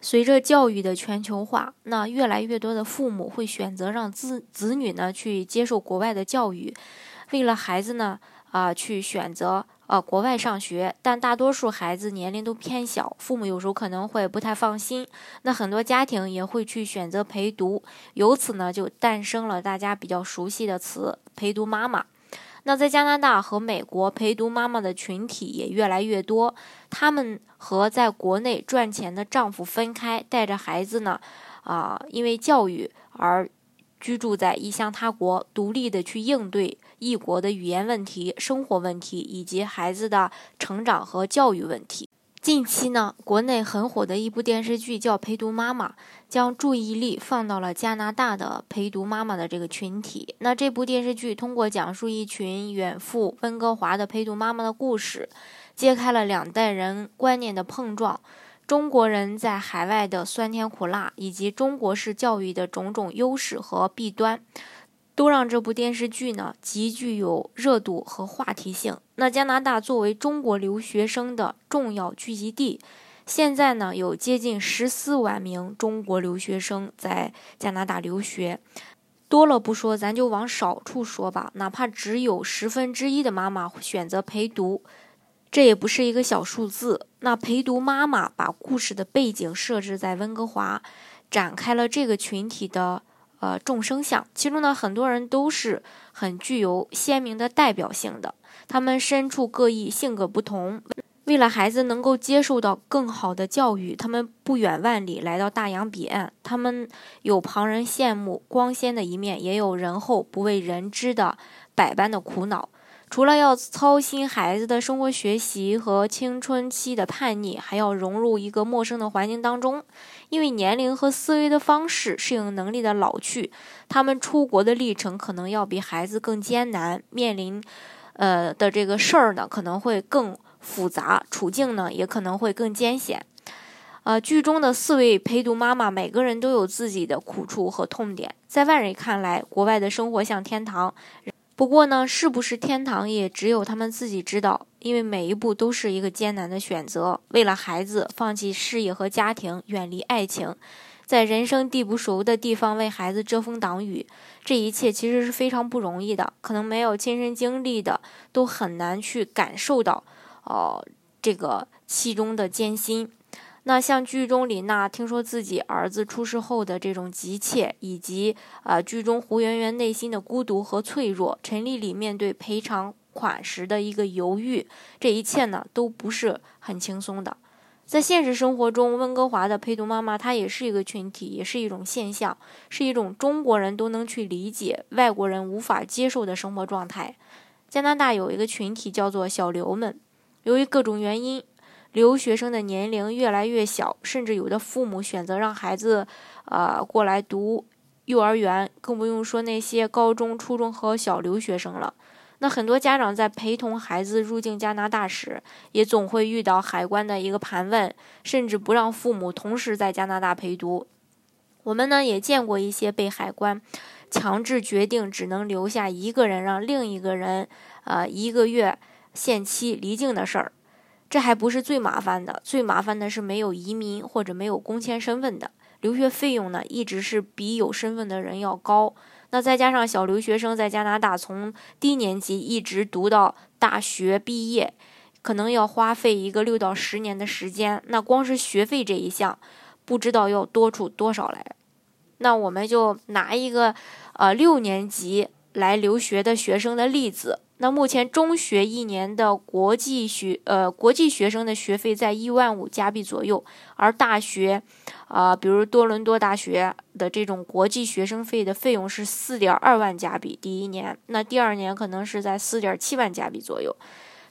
随着教育的全球化，那越来越多的父母会选择让子子女呢去接受国外的教育，为了孩子呢啊去选择呃国外上学，但大多数孩子年龄都偏小，父母有时候可能会不太放心，那很多家庭也会去选择陪读，由此呢就诞生了大家比较熟悉的词“陪读妈妈”。那在加拿大和美国，陪读妈妈的群体也越来越多。他们和在国内赚钱的丈夫分开，带着孩子呢，啊，因为教育而居住在异乡他国，独立的去应对异国的语言问题、生活问题以及孩子的成长和教育问题。近期呢，国内很火的一部电视剧叫《陪读妈妈》，将注意力放到了加拿大的陪读妈妈的这个群体。那这部电视剧通过讲述一群远赴温哥华的陪读妈妈的故事，揭开了两代人观念的碰撞，中国人在海外的酸甜苦辣，以及中国式教育的种种优势和弊端。都让这部电视剧呢极具有热度和话题性。那加拿大作为中国留学生的重要聚集地，现在呢有接近十四万名中国留学生在加拿大留学。多了不说，咱就往少处说吧。哪怕只有十分之一的妈妈选择陪读，这也不是一个小数字。那陪读妈妈把故事的背景设置在温哥华，展开了这个群体的。呃，众生相，其中呢，很多人都是很具有鲜明的代表性的。他们身处各异，性格不同。为了孩子能够接受到更好的教育，他们不远万里来到大洋彼岸。他们有旁人羡慕光鲜的一面，也有人后不为人知的百般的苦恼。除了要操心孩子的生活、学习和青春期的叛逆，还要融入一个陌生的环境当中。因为年龄和思维的方式、适应能力的老去，他们出国的历程可能要比孩子更艰难，面临呃的这个事儿呢可能会更复杂，处境呢也可能会更艰险。呃，剧中的四位陪读妈妈，每个人都有自己的苦处和痛点，在外人看来，国外的生活像天堂。不过呢，是不是天堂也只有他们自己知道，因为每一步都是一个艰难的选择。为了孩子，放弃事业和家庭，远离爱情，在人生地不熟的地方为孩子遮风挡雨，这一切其实是非常不容易的。可能没有亲身经历的，都很难去感受到，哦，这个其中的艰辛。那像剧中李娜听说自己儿子出事后的这种急切，以及呃剧中胡媛媛内心的孤独和脆弱，陈丽丽面对赔偿款时的一个犹豫，这一切呢都不是很轻松的。在现实生活中，温哥华的陪读妈妈她也是一个群体，也是一种现象，是一种中国人都能去理解、外国人无法接受的生活状态。加拿大有一个群体叫做小刘们，由于各种原因。留学生的年龄越来越小，甚至有的父母选择让孩子，呃，过来读幼儿园，更不用说那些高中、初中和小留学生了。那很多家长在陪同孩子入境加拿大时，也总会遇到海关的一个盘问，甚至不让父母同时在加拿大陪读。我们呢也见过一些被海关强制决定只能留下一个人，让另一个人，呃，一个月限期离境的事儿。这还不是最麻烦的，最麻烦的是没有移民或者没有工签身份的留学费用呢，一直是比有身份的人要高。那再加上小留学生在加拿大从低年级一直读到大学毕业，可能要花费一个六到十年的时间。那光是学费这一项，不知道要多出多少来。那我们就拿一个呃六年级来留学的学生的例子。那目前中学一年的国际学呃国际学生的学费在一万五加币左右，而大学，啊，比如多伦多大学的这种国际学生费的费用是四点二万加币，第一年，那第二年可能是在四点七万加币左右，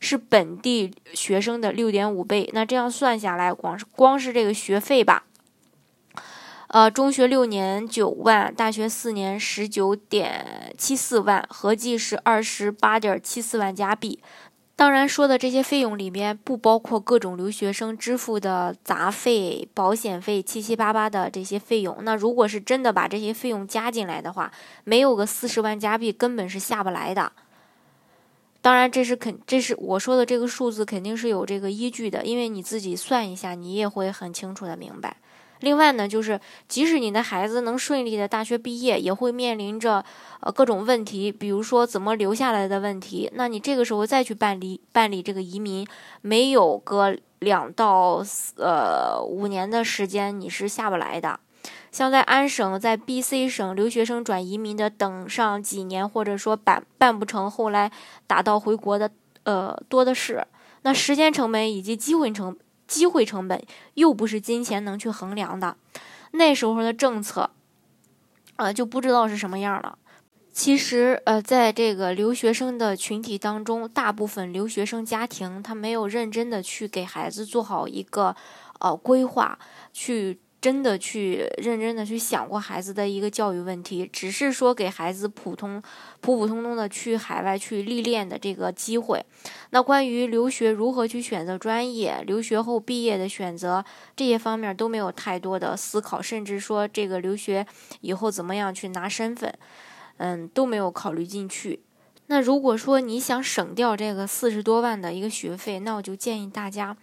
是本地学生的六点五倍。那这样算下来，光是光是这个学费吧。呃，中学六年九万，大学四年十九点七四万，合计是二十八点七四万加币。当然，说的这些费用里面不包括各种留学生支付的杂费、保险费、七七八八的这些费用。那如果是真的把这些费用加进来的话，没有个四十万加币根本是下不来的。当然，这是肯，这是我说的这个数字肯定是有这个依据的，因为你自己算一下，你也会很清楚的明白。另外呢，就是即使你的孩子能顺利的大学毕业，也会面临着呃各种问题，比如说怎么留下来的问题。那你这个时候再去办理办理这个移民，没有个两到呃五年的时间，你是下不来的。像在安省、在 B、C 省留学生转移民的，等上几年，或者说办办不成，后来打道回国的，呃多的是。那时间成本以及机会成。机会成本又不是金钱能去衡量的，那时候的政策，啊，就不知道是什么样了。其实，呃，在这个留学生的群体当中，大部分留学生家庭他没有认真的去给孩子做好一个呃规划，去。真的去认真的去想过孩子的一个教育问题，只是说给孩子普通普普通通的去海外去历练的这个机会。那关于留学如何去选择专业，留学后毕业的选择这些方面都没有太多的思考，甚至说这个留学以后怎么样去拿身份，嗯，都没有考虑进去。那如果说你想省掉这个四十多万的一个学费，那我就建议大家。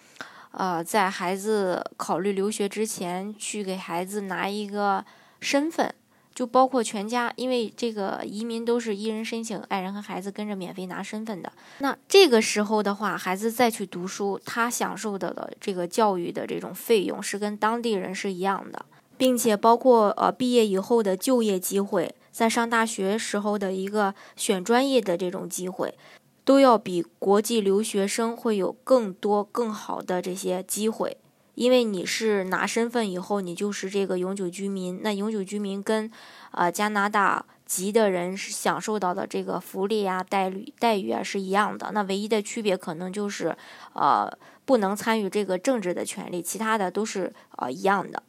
呃，在孩子考虑留学之前，去给孩子拿一个身份，就包括全家，因为这个移民都是一人申请，爱人和孩子跟着免费拿身份的。那这个时候的话，孩子再去读书，他享受的的这个教育的这种费用是跟当地人是一样的，并且包括呃毕业以后的就业机会，在上大学时候的一个选专业的这种机会。都要比国际留学生会有更多更好的这些机会，因为你是拿身份以后，你就是这个永久居民。那永久居民跟，呃加拿大籍的人是享受到的这个福利啊、待遇待遇啊是一样的。那唯一的区别可能就是，呃不能参与这个政治的权利，其他的都是呃一样的。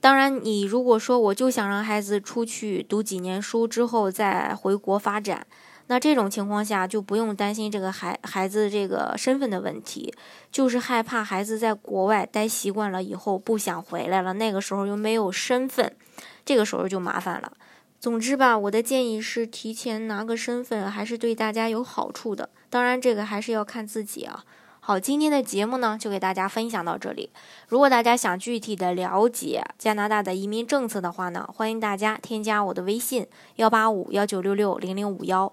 当然，你如果说我就想让孩子出去读几年书之后再回国发展。那这种情况下就不用担心这个孩孩子这个身份的问题，就是害怕孩子在国外待习惯了以后不想回来了，那个时候又没有身份，这个时候就麻烦了。总之吧，我的建议是提前拿个身份，还是对大家有好处的。当然，这个还是要看自己啊。好，今天的节目呢就给大家分享到这里。如果大家想具体的了解加拿大的移民政策的话呢，欢迎大家添加我的微信幺八五幺九六六零零五幺。